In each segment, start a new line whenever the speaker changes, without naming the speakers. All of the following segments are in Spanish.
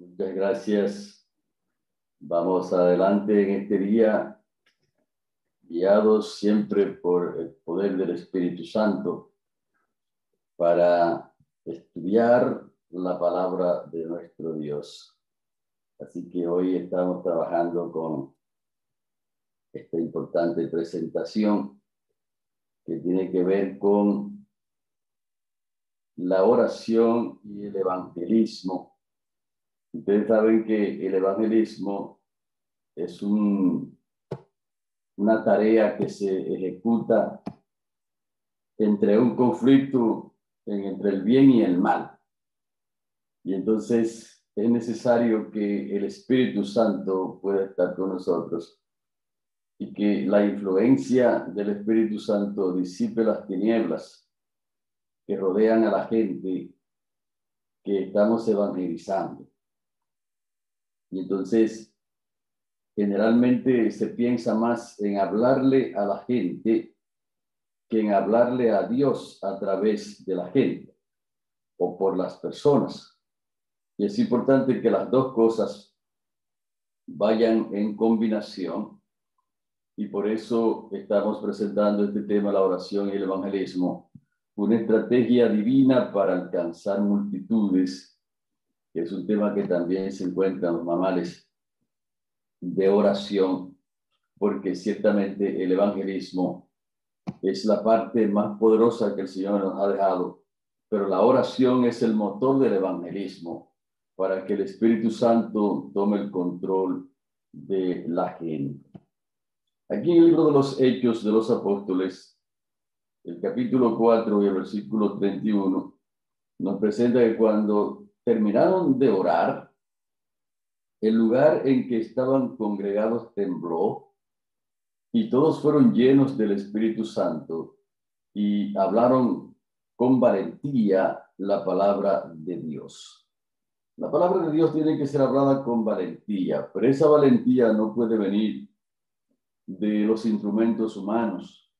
Muchas gracias. Vamos adelante en este día, guiados siempre por el poder del Espíritu Santo, para estudiar la palabra de nuestro Dios. Así que hoy estamos trabajando con esta importante presentación que tiene que ver con la oración y el evangelismo. Ustedes saben que el evangelismo es un, una tarea que se ejecuta entre un conflicto entre el bien y el mal. Y entonces es necesario que el Espíritu Santo pueda estar con nosotros y que la influencia del Espíritu Santo disipe las tinieblas que rodean a la gente que estamos evangelizando. Y entonces, generalmente se piensa más en hablarle a la gente que en hablarle a Dios a través de la gente o por las personas. Y es importante que las dos cosas vayan en combinación y por eso estamos presentando este tema, la oración y el evangelismo, una estrategia divina para alcanzar multitudes, que es un tema que también se encuentra en los mamales de oración, porque ciertamente el evangelismo es la parte más poderosa que el Señor nos ha dejado, pero la oración es el motor del evangelismo para que el Espíritu Santo tome el control de la gente. Aquí en el libro de los Hechos de los Apóstoles, el capítulo 4 y el versículo 31, nos presenta que cuando terminaron de orar, el lugar en que estaban congregados tembló y todos fueron llenos del Espíritu Santo y hablaron con valentía la palabra de Dios. La palabra de Dios tiene que ser hablada con valentía, pero esa valentía no puede venir de los instrumentos humanos,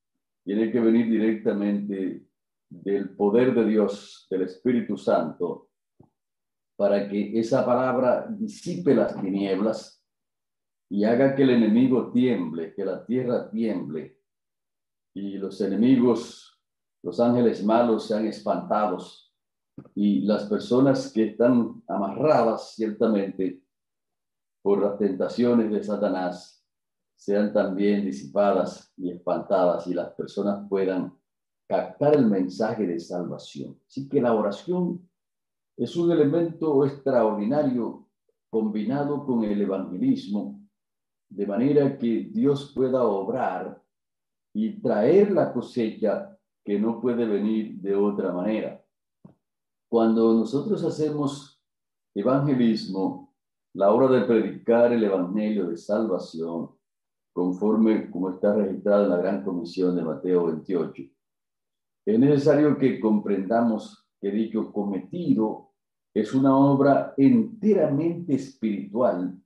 tiene que venir directamente del poder de Dios, del Espíritu Santo, para que esa palabra disipe las tinieblas y haga que el enemigo tiemble, que la tierra tiemble y los enemigos, los ángeles malos sean espantados y las personas que están amarradas ciertamente por las tentaciones de Satanás sean también disipadas y espantadas y las personas puedan captar el mensaje de salvación. Así que la oración es un elemento extraordinario combinado con el evangelismo, de manera que Dios pueda obrar y traer la cosecha que no puede venir de otra manera. Cuando nosotros hacemos evangelismo, la hora de predicar el evangelio de salvación, conforme como está registrado en la Gran Comisión de Mateo 28. Es necesario que comprendamos que dicho cometido es una obra enteramente espiritual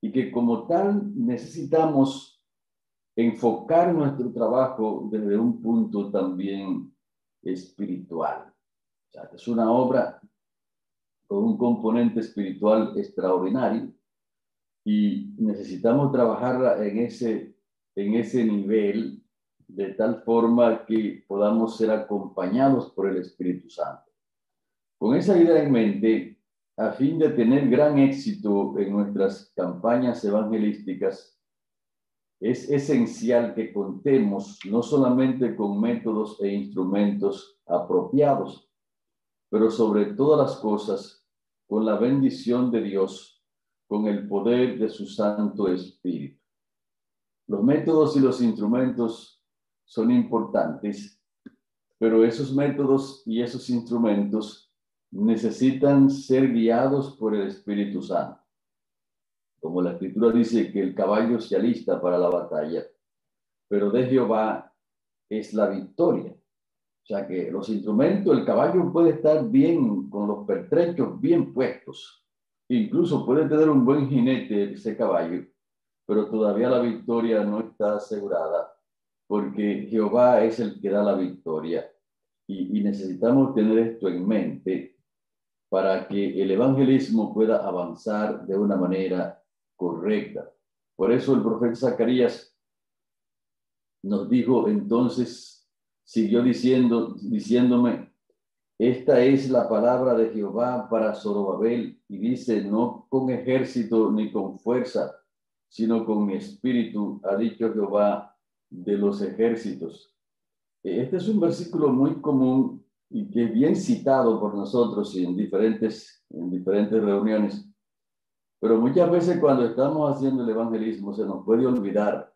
y que como tal necesitamos enfocar nuestro trabajo desde un punto también espiritual. O sea, es una obra con un componente espiritual extraordinario y necesitamos trabajar en ese, en ese nivel de tal forma que podamos ser acompañados por el Espíritu Santo. Con esa idea en mente, a fin de tener gran éxito en nuestras campañas evangelísticas, es esencial que contemos no solamente con métodos e instrumentos apropiados, pero sobre todas las cosas con la bendición de Dios con el poder de su Santo Espíritu. Los métodos y los instrumentos son importantes, pero esos métodos y esos instrumentos necesitan ser guiados por el Espíritu Santo. Como la escritura dice que el caballo se alista para la batalla, pero de Jehová es la victoria. O sea que los instrumentos, el caballo puede estar bien, con los pertrechos bien puestos, Incluso puede tener un buen jinete ese caballo, pero todavía la victoria no está asegurada, porque Jehová es el que da la victoria. Y, necesitamos tener esto en mente para que el evangelismo pueda avanzar de una manera correcta. Por eso el profeta Zacarías nos dijo entonces, siguió diciendo, diciéndome, esta es la palabra de Jehová para Zorobabel y dice, no con ejército ni con fuerza, sino con mi espíritu, ha dicho Jehová de los ejércitos. Este es un versículo muy común y que es bien citado por nosotros en diferentes, en diferentes reuniones. Pero muchas veces cuando estamos haciendo el evangelismo se nos puede olvidar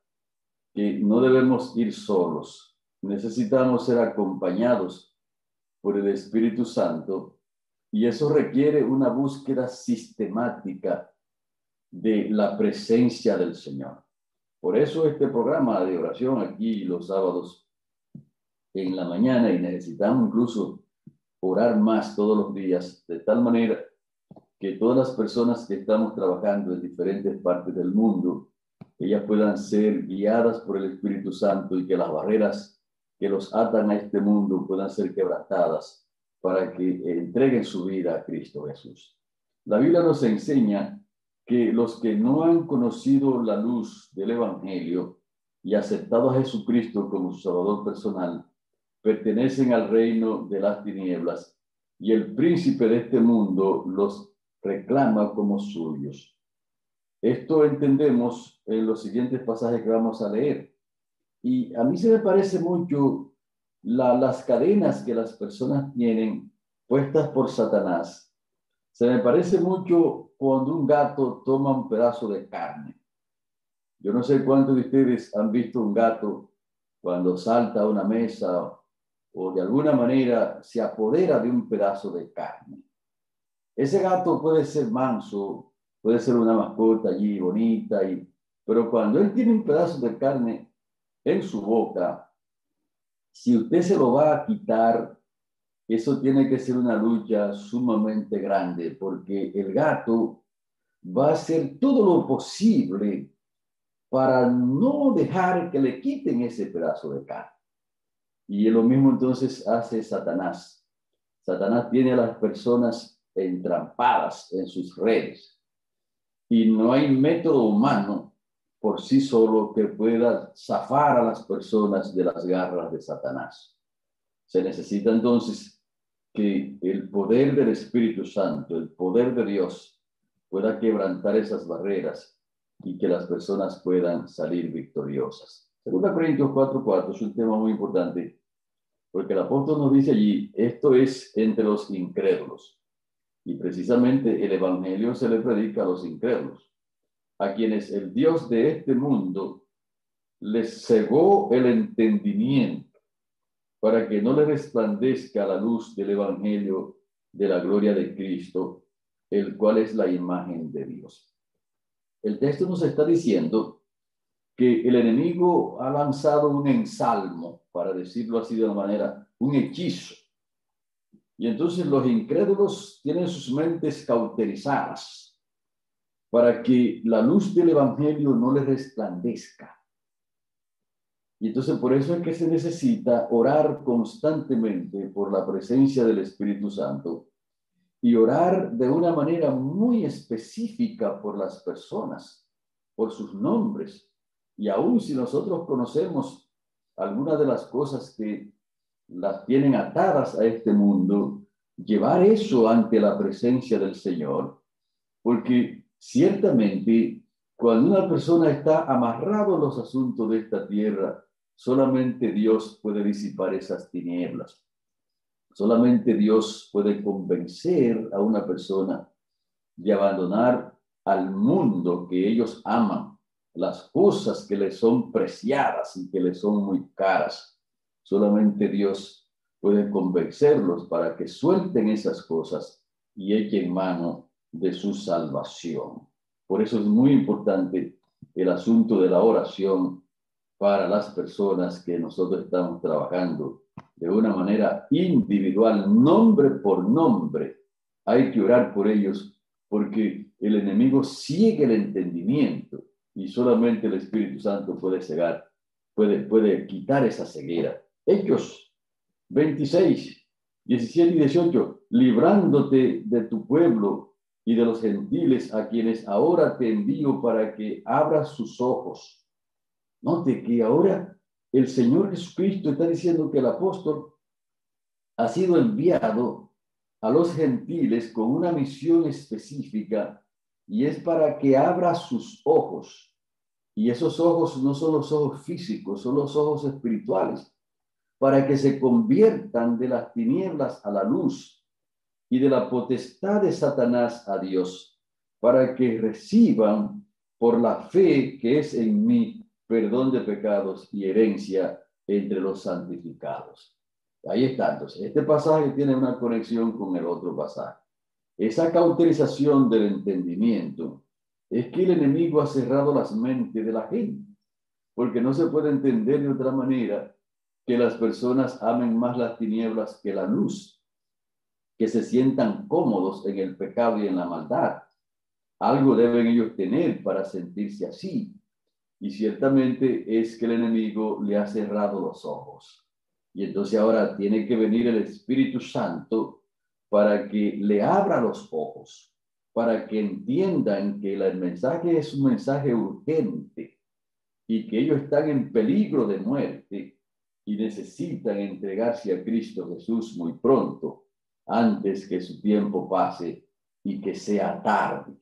que no debemos ir solos. Necesitamos ser acompañados por el Espíritu Santo y eso requiere una búsqueda sistemática de la presencia del Señor. Por eso este programa de oración aquí los sábados en la mañana y necesitamos incluso orar más todos los días, de tal manera que todas las personas que estamos trabajando en diferentes partes del mundo, ellas puedan ser guiadas por el Espíritu Santo y que las barreras que los atan a este mundo puedan ser quebrantadas para que entreguen su vida a Cristo Jesús. La Biblia nos enseña que los que no han conocido la luz del Evangelio y aceptado a Jesucristo como su Salvador personal, pertenecen al reino de las tinieblas y el príncipe de este mundo los reclama como suyos. Esto entendemos en los siguientes pasajes que vamos a leer. Y a mí se me parece mucho las cadenas que las personas tienen puestas por Satanás. Se me parece mucho cuando un gato toma un pedazo de carne. Yo no sé cuántos de ustedes han visto un gato cuando salta a una mesa o de alguna manera se apodera de un pedazo de carne. Ese gato puede ser manso, puede ser una mascota allí bonita, y, pero cuando él tiene un pedazo de carne en su boca, si usted se lo va a quitar, eso tiene que ser una lucha sumamente grande, porque el gato va a hacer todo lo posible para no dejar que le quiten ese pedazo de carne. Y lo mismo entonces hace Satanás. Satanás tiene a las personas entrampadas en sus redes. Y no hay método humano por sí solo que pueda zafar a las personas de las garras de Satanás. Se necesita entonces que el poder del Espíritu Santo, el poder de Dios, pueda quebrantar esas barreras y que las personas puedan salir victoriosas. Segunda Corintios 4:4 es un tema muy importante porque el apóstol nos dice allí, esto es entre los incrédulos. Y precisamente el Evangelio se le predica a los incrédulos, a quienes el Dios de este mundo les cegó el entendimiento para que no le resplandezca la luz del Evangelio de la gloria de Cristo, el cual es la imagen de Dios. El texto nos está diciendo que el enemigo ha lanzado un ensalmo, para decirlo así de una manera, un hechizo. Y entonces los incrédulos tienen sus mentes cauterizadas para que la luz del Evangelio no les resplandezca. Y entonces por eso es que se necesita orar constantemente por la presencia del Espíritu Santo y orar de una manera muy específica por las personas, por sus nombres, y aún si nosotros conocemos algunas de las cosas que las tienen atadas a este mundo, llevar eso ante la presencia del Señor, porque ciertamente cuando una persona está amarrado a los asuntos de esta tierra, solamente Dios puede disipar esas tinieblas. Solamente Dios puede convencer a una persona de abandonar al mundo que ellos aman las cosas que le son preciadas y que le son muy caras. Solamente Dios puede convencerlos para que suelten esas cosas y echen mano de su salvación. Por eso es muy importante el asunto de la oración para las personas que nosotros estamos trabajando de una manera individual, nombre por nombre. Hay que orar por ellos porque el enemigo sigue el entendimiento y solamente el Espíritu Santo puede cegar, puede, puede quitar esa ceguera. Hechos 26, 17 y 18, librándote de tu pueblo y de los gentiles a quienes ahora te envío para que abras sus ojos. Note que ahora el Señor Jesucristo está diciendo que el apóstol ha sido enviado a los gentiles con una misión específica y es para que abra sus ojos. Y esos ojos no son los ojos físicos, son los ojos espirituales, para que se conviertan de las tinieblas a la luz y de la potestad de Satanás a Dios, para que reciban por la fe que es en mí perdón de pecados y herencia entre los santificados. Ahí está. Entonces, este pasaje tiene una conexión con el otro pasaje. Esa cauterización del entendimiento es que el enemigo ha cerrado las mentes de la gente, porque no se puede entender de otra manera que las personas amen más las tinieblas que la luz, que se sientan cómodos en el pecado y en la maldad. Algo deben ellos tener para sentirse así. Y ciertamente es que el enemigo le ha cerrado los ojos. Y entonces ahora tiene que venir el Espíritu Santo para que le abra los ojos, para que entiendan que el mensaje es un mensaje urgente y que ellos están en peligro de muerte y necesitan entregarse a Cristo Jesús muy pronto, antes que su tiempo pase y que sea tarde.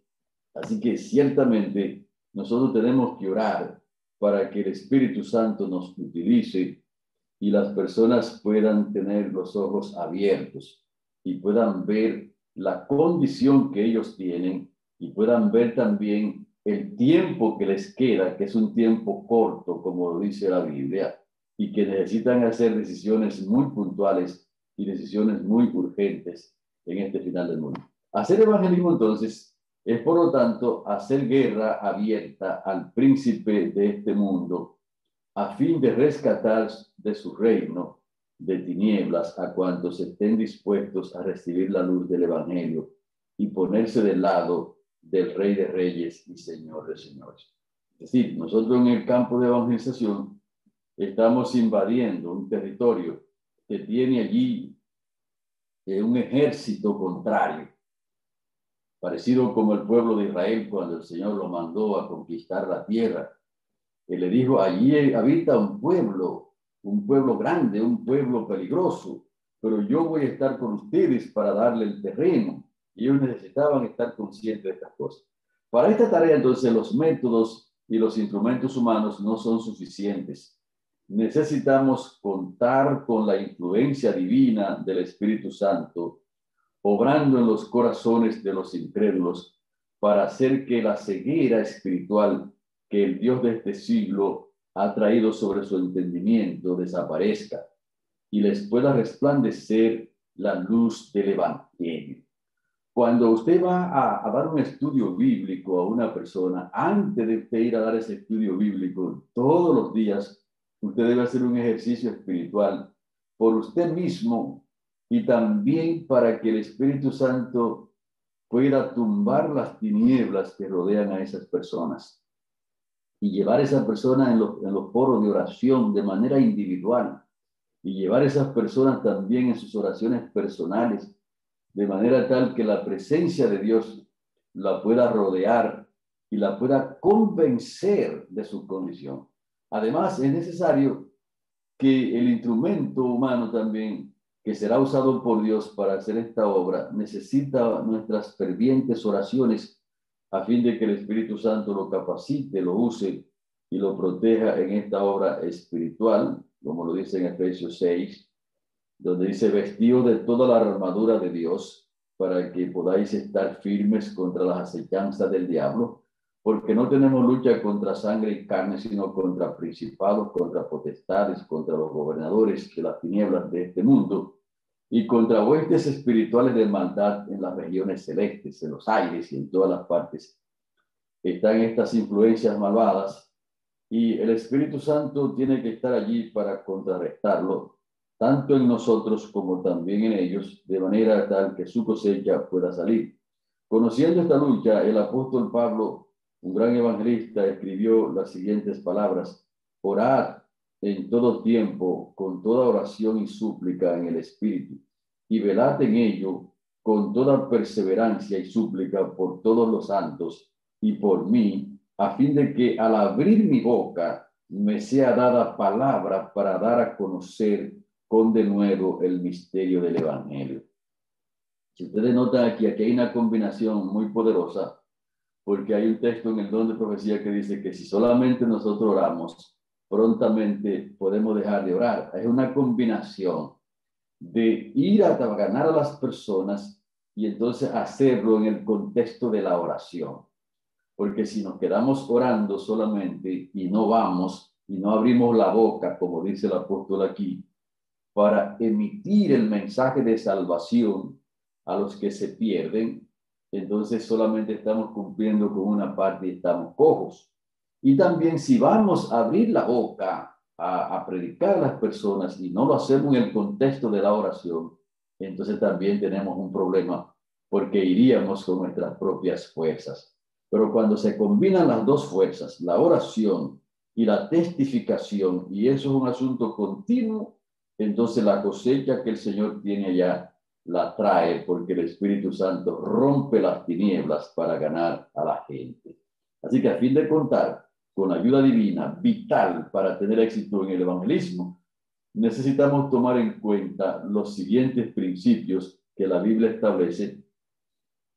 Así que ciertamente nosotros tenemos que orar para que el Espíritu Santo nos utilice y las personas puedan tener los ojos abiertos y puedan ver la condición que ellos tienen y puedan ver también el tiempo que les queda, que es un tiempo corto, como lo dice la Biblia, y que necesitan hacer decisiones muy puntuales y decisiones muy urgentes en este final del mundo. Hacer evangelismo entonces es, por lo tanto, hacer guerra abierta al príncipe de este mundo a fin de rescatar de su reino de tinieblas a cuantos estén dispuestos a recibir la luz del Evangelio y ponerse del lado del Rey de Reyes y Señor de Señores. Es decir, nosotros en el campo de evangelización estamos invadiendo un territorio que tiene allí eh, un ejército contrario, parecido como el pueblo de Israel cuando el Señor lo mandó a conquistar la tierra. Él le dijo, allí habita un pueblo un pueblo grande, un pueblo peligroso, pero yo voy a estar con ustedes para darle el terreno. Y ellos necesitaban estar conscientes de estas cosas. Para esta tarea, entonces, los métodos y los instrumentos humanos no son suficientes. Necesitamos contar con la influencia divina del Espíritu Santo, obrando en los corazones de los incrédulos para hacer que la ceguera espiritual que el Dios de este siglo ha traído sobre su entendimiento desaparezca y les pueda resplandecer la luz del Evangelio. Cuando usted va a, dar un estudio bíblico a una persona, antes de usted ir a dar ese estudio bíblico, todos los días, usted debe hacer un ejercicio espiritual por usted mismo y también para que el Espíritu Santo pueda tumbar las tinieblas que rodean a esas personas y llevar a esa persona en los, en los foros de oración de manera individual y llevar a esas personas también en sus oraciones personales, de manera tal que la presencia de Dios la pueda rodear y la pueda convencer de su condición. Además, es necesario que el instrumento humano también, que será usado por Dios para hacer esta obra, necesita nuestras fervientes oraciones a fin de que el Espíritu Santo lo capacite, lo use y lo proteja en esta obra espiritual, como lo dice en Efesios 6, donde dice, vestido de toda la armadura de Dios, para que podáis estar firmes contra las acechanzas del diablo, porque no tenemos lucha contra sangre y carne, sino contra principados, contra potestades, contra los gobernadores de las tinieblas de este mundo, y contra huestes espirituales de maldad en las regiones celestes, en los aires y en todas las partes. Están estas influencias malvadas y el Espíritu Santo tiene que estar allí para contrarrestarlo, tanto en nosotros como también en ellos, de manera tal que su cosecha pueda salir. Conociendo esta lucha, el apóstol Pablo, un gran evangelista, escribió las siguientes palabras, orad en todo tiempo, con toda oración y súplica en el Espíritu, y velad en ello con toda perseverancia y súplica por todos los santos y por mí, a fin de que al abrir mi boca me sea dada palabra para dar a conocer con de nuevo el misterio del Evangelio. Si ustedes notan aquí, aquí hay una combinación muy poderosa, porque hay un texto en el don de profecía que dice que si solamente nosotros oramos, prontamente podemos dejar de orar. Es una combinación de ir a ganar a las personas y entonces hacerlo en el contexto de la oración. Porque si nos quedamos orando solamente y no vamos y no abrimos la boca, como dice el apóstol aquí, para emitir el mensaje de salvación a los que se pierden, entonces solamente estamos cumpliendo con una parte y estamos cojos. Y también si vamos a abrir la boca a, predicar a las personas y no lo hacemos en el contexto de la oración, entonces también tenemos un problema porque iríamos con nuestras propias fuerzas. Pero cuando se combinan las dos fuerzas, la oración y la testificación, y eso es un asunto continuo, entonces la cosecha que el Señor tiene allá la trae porque el Espíritu Santo rompe las tinieblas para ganar a la gente. Así que a fin de contar, con ayuda divina, vital para tener éxito en el evangelismo, necesitamos tomar en cuenta los siguientes principios que la Biblia establece,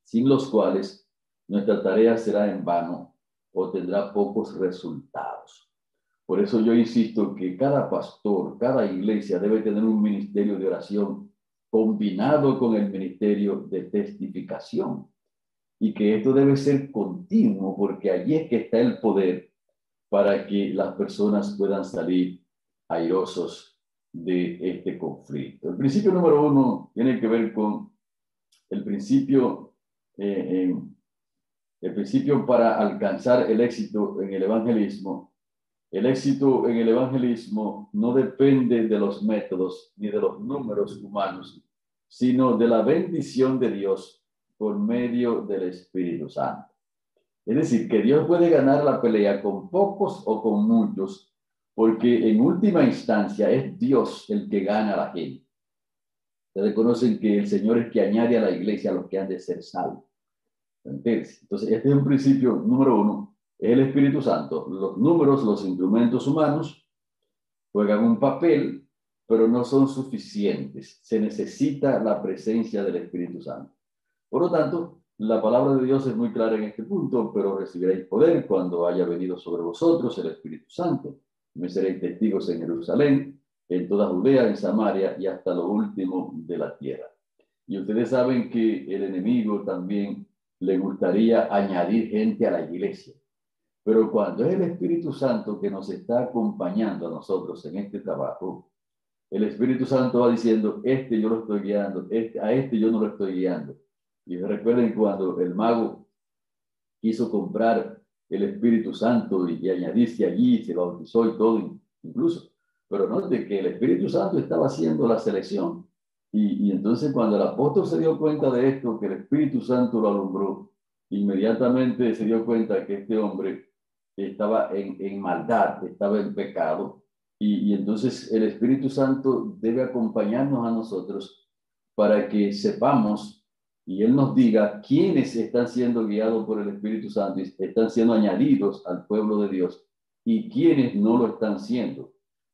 sin los cuales nuestra tarea será en vano o tendrá pocos resultados. Por eso yo insisto que cada pastor, cada iglesia debe tener un ministerio de oración combinado con el ministerio de testificación. Y que esto debe ser continuo porque allí es que está el poder para que las personas puedan salir airosos de este conflicto. El principio número uno tiene que ver con el principio, eh, el principio para alcanzar el éxito en el evangelismo. El éxito en el evangelismo no depende de los métodos ni de los números humanos, sino de la bendición de Dios por medio del Espíritu Santo. Es decir, que Dios puede ganar la pelea con pocos o con muchos, porque en última instancia es Dios el que gana a la gente. Ustedes conocen que el Señor es que añade a la iglesia a los que han de ser salvos. Entonces, este es un principio número uno, es el Espíritu Santo. Los números, los instrumentos humanos, juegan un papel, pero no son suficientes. Se necesita la presencia del Espíritu Santo. Por lo tanto, la palabra de Dios es muy clara en este punto, pero recibiréis poder cuando haya venido sobre vosotros el Espíritu Santo. Me seréis testigos en Jerusalén, en toda Judea, en Samaria y hasta lo último de la tierra. Y ustedes saben que el enemigo también le gustaría añadir gente a la iglesia. Pero cuando es el Espíritu Santo que nos está acompañando a nosotros en este trabajo, el Espíritu Santo va diciendo, este yo lo estoy guiando, este, a este yo no lo estoy guiando. Y recuerden cuando el mago quiso comprar el Espíritu Santo y, añadirse allí, se bautizó y todo, incluso. Pero no de que el Espíritu Santo estaba haciendo la selección. Y, y, entonces cuando el apóstol se dio cuenta de esto, que el Espíritu Santo lo alumbró, inmediatamente se dio cuenta que este hombre estaba en, en maldad, estaba en pecado. Y, y entonces el Espíritu Santo debe acompañarnos a nosotros para que sepamos y Él nos diga quiénes están siendo guiados por el Espíritu Santo y están siendo añadidos al pueblo de Dios y quiénes no lo están siendo.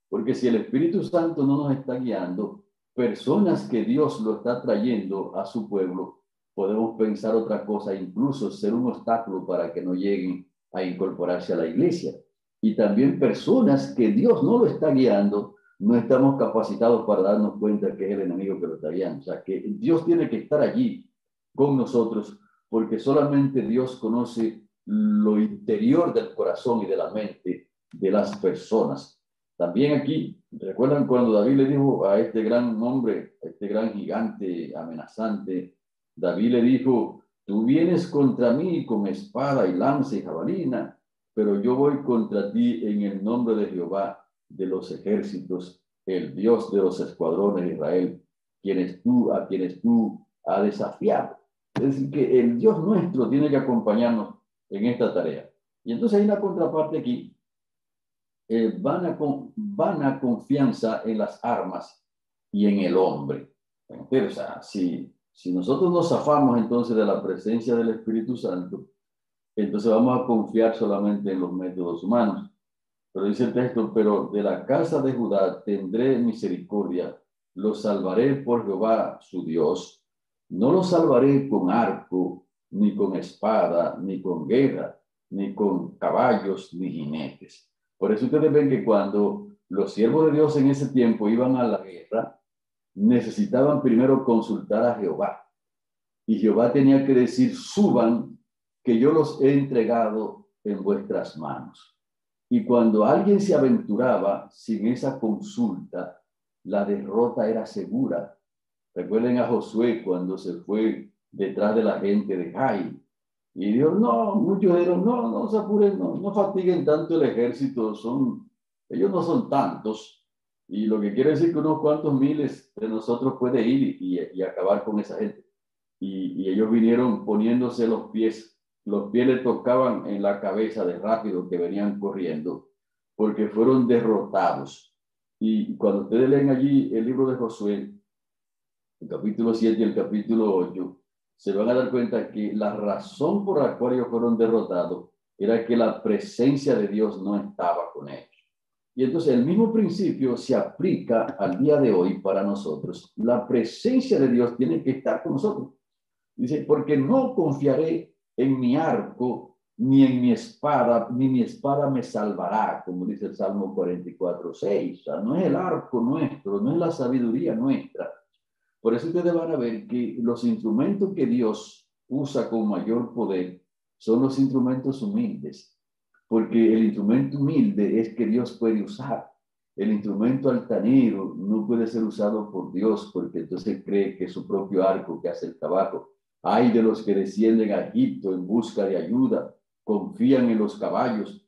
Porque si el Espíritu Santo no nos está guiando, personas que Dios lo está trayendo a su pueblo, podemos pensar otra cosa, incluso ser un obstáculo para que no lleguen a incorporarse a la iglesia. Y también personas que Dios no lo está guiando, no estamos capacitados para darnos cuenta que es el enemigo que lo está guiando. O sea, que Dios tiene que estar allí con nosotros, porque solamente Dios conoce lo interior del corazón y de la mente de las personas. También aquí, ¿recuerdan cuando David le dijo a este gran hombre, este gran gigante amenazante? David le dijo, tú vienes contra mí con espada y lanza y jabalina, pero yo voy contra ti en el nombre de Jehová de los ejércitos, el Dios de los escuadrones de Israel, quienes tú, a quienes tú ha desafiado. Es decir, que el Dios nuestro tiene que acompañarnos en esta tarea. Y entonces hay una contraparte aquí. Eh, van, a, van a confianza en las armas y en el hombre. O sea, si, si nosotros nos zafamos entonces de la presencia del Espíritu Santo, entonces vamos a confiar solamente en los métodos humanos. Pero dice el texto, pero de la casa de Judá tendré misericordia, los salvaré por Jehová su Dios. No los salvaré con arco, ni con espada, ni con guerra, ni con caballos, ni jinetes. Por eso ustedes ven que cuando los siervos de Dios en ese tiempo iban a la guerra, necesitaban primero consultar a Jehová. Y Jehová tenía que decir, suban, que yo los he entregado en vuestras manos. Y cuando alguien se aventuraba sin esa consulta, la derrota era segura. Recuerden a Josué cuando se fue detrás de la gente de Jai. Y Dios, no, muchos dijeron, no, no se apuren, no, no fatiguen tanto el ejército, son, ellos no son tantos. Y lo que quiere decir que unos cuantos miles de nosotros puede ir y, y acabar con esa gente. Y, y, ellos vinieron poniéndose los pies los pies le tocaban en la cabeza de rápido que venían corriendo, porque fueron derrotados. Y cuando ustedes leen allí el libro de Josué, el capítulo 7 y el capítulo 8, se van a dar cuenta que la razón por la cual ellos fueron derrotados era que la presencia de Dios no estaba con ellos. Y entonces el mismo principio se aplica al día de hoy para nosotros. La presencia de Dios tiene que estar con nosotros. Dice, porque no confiaré en mi arco, ni en mi espada, ni mi espada me salvará, como dice el Salmo 44, 6. O sea, no es el arco nuestro, no es la sabiduría nuestra. Por eso ustedes van a ver que los instrumentos que Dios usa con mayor poder son los instrumentos humildes, porque el instrumento humilde es que Dios puede usar. El instrumento altanero no puede ser usado por Dios, porque entonces cree que su propio arco que hace el trabajo. Hay de los que descienden a Egipto en busca de ayuda, confían en los caballos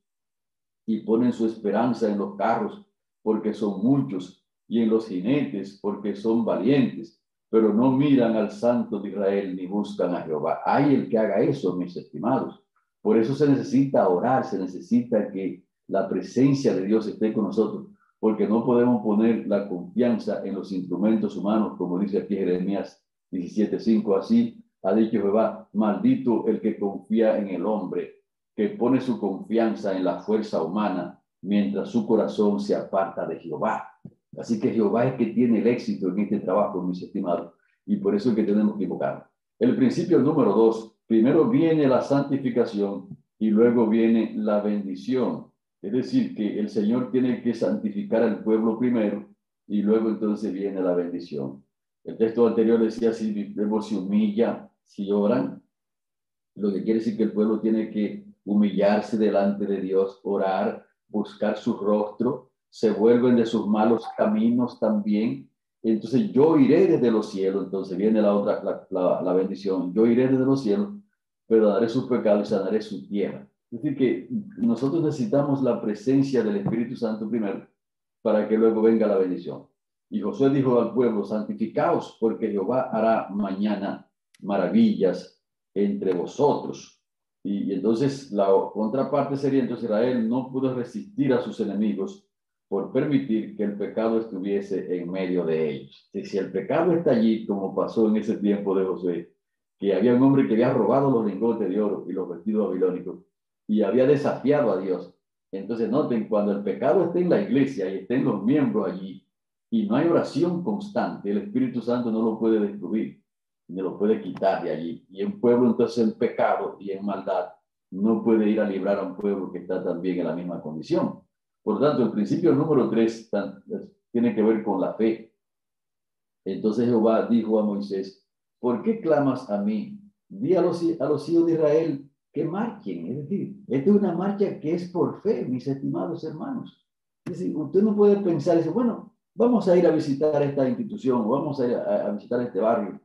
y ponen su esperanza en los carros porque son muchos y en los jinetes porque son valientes, pero no miran al Santo de Israel ni buscan a Jehová. Hay el que haga eso, mis estimados. Por eso se necesita orar, se necesita que la presencia de Dios esté con nosotros, porque no podemos poner la confianza en los instrumentos humanos, como dice aquí Jeremías 17:5, así ha dicho Jehová, maldito el que confía en el hombre, que pone su confianza en la fuerza humana, mientras su corazón se aparta de Jehová. Así que Jehová es que tiene el éxito en este trabajo, mis estimados, y por eso es que tenemos que invocar. El principio número dos, primero viene la santificación y luego viene la bendición. Es decir, que el Señor tiene que santificar al pueblo primero y luego entonces viene la bendición. El texto anterior decía, si pueblo se humilla si oran, lo que quiere decir que el pueblo tiene que humillarse delante de Dios, orar, buscar su rostro, se vuelven de sus malos caminos también. Entonces yo iré desde los cielos, entonces viene la otra, la, la, bendición, yo iré desde los cielos, perdonaré sus pecados y sanaré su tierra. Es decir, que nosotros necesitamos la presencia del Espíritu Santo primero para que luego venga la bendición. Y Josué dijo al pueblo, santificaos porque Jehová hará mañana maravillas entre vosotros. Y, entonces la contraparte sería, entonces Israel no pudo resistir a sus enemigos por permitir que el pecado estuviese en medio de ellos. si el pecado está allí, como pasó en ese tiempo de José, que había un hombre que había robado los lingotes de oro y los vestidos babilónicos y había desafiado a Dios. Entonces noten, cuando el pecado está en la iglesia y estén los miembros allí y no hay oración constante, el Espíritu Santo no lo puede destruir ni lo puede quitar de allí. Y un pueblo entonces en pecado y en maldad no puede ir a librar a un pueblo que está también en la misma condición. Por tanto, el principio número tres tiene que ver con la fe. Entonces Jehová dijo a Moisés, ¿por qué clamas a mí? Di a los, hijos de Israel que marchen. Es decir, esta es una marcha que es por fe, mis estimados hermanos. Es decir, usted no puede pensar, dice, bueno, vamos a ir a visitar esta institución, vamos a ir a visitar este barrio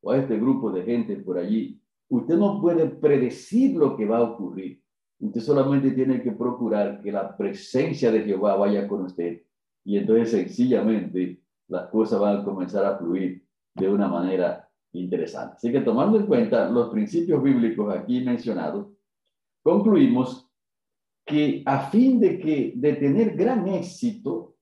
o a este grupo de gente por allí, usted no puede predecir lo que va a ocurrir. Usted solamente tiene que procurar que la presencia de Jehová vaya con usted. Y entonces sencillamente las cosas van a comenzar a fluir de una manera interesante. Así que tomando en cuenta los principios bíblicos aquí mencionados, concluimos que a fin de que de tener gran éxito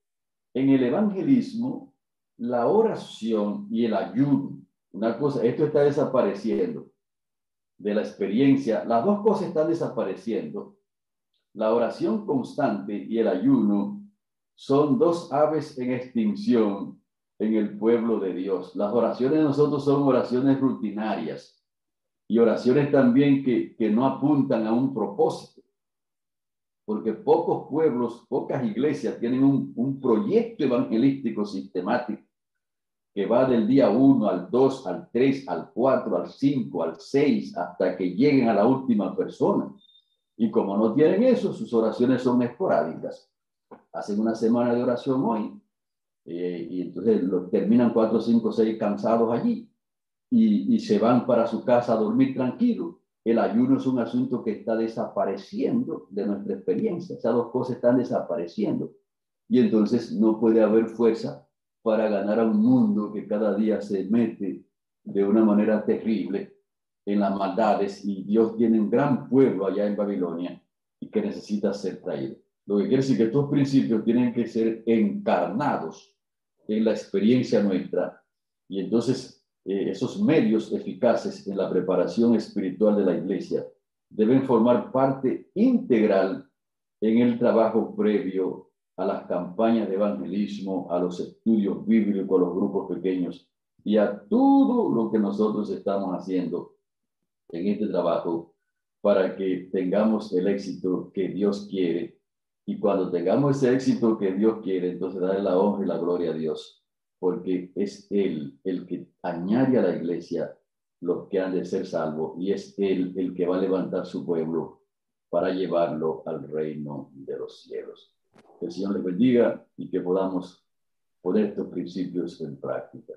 en el evangelismo, la oración y el ayuno. Una cosa, esto está desapareciendo de la experiencia. Las dos cosas están desapareciendo. La oración constante y el ayuno son dos aves en extinción en el pueblo de Dios. Las oraciones de nosotros son oraciones rutinarias y oraciones también que, que no apuntan a un propósito. Porque pocos pueblos, pocas iglesias tienen un, un proyecto evangelístico sistemático que va del día 1 al 2, al 3, al 4, al 5, al 6, hasta que lleguen a la última persona. Y como no tienen eso, sus oraciones son esporádicas. Hacen una semana de oración hoy, eh, y entonces terminan 4, 5, 6 cansados allí, y, y se van para su casa a dormir tranquilo. El ayuno es un asunto que está desapareciendo de nuestra experiencia. Esas dos cosas están desapareciendo. Y entonces no puede haber fuerza para ganar a un mundo que cada día se mete de una manera terrible en las maldades y Dios tiene un gran pueblo allá en Babilonia y que necesita ser traído. Lo que quiere decir que estos principios tienen que ser encarnados en la experiencia nuestra y entonces eh, esos medios eficaces en la preparación espiritual de la iglesia deben formar parte integral en el trabajo previo a las campañas de evangelismo, a los estudios bíblicos, a los grupos pequeños y a todo lo que nosotros estamos haciendo en este trabajo para que tengamos el éxito que Dios quiere. Y cuando tengamos ese éxito que Dios quiere, entonces darle la honra y la gloria a Dios, porque es Él el que añade a la iglesia los que han de ser salvos y es Él el que va a levantar su pueblo para llevarlo al reino de los cielos. Que el Señor les bendiga y que podamos poner estos principios en práctica.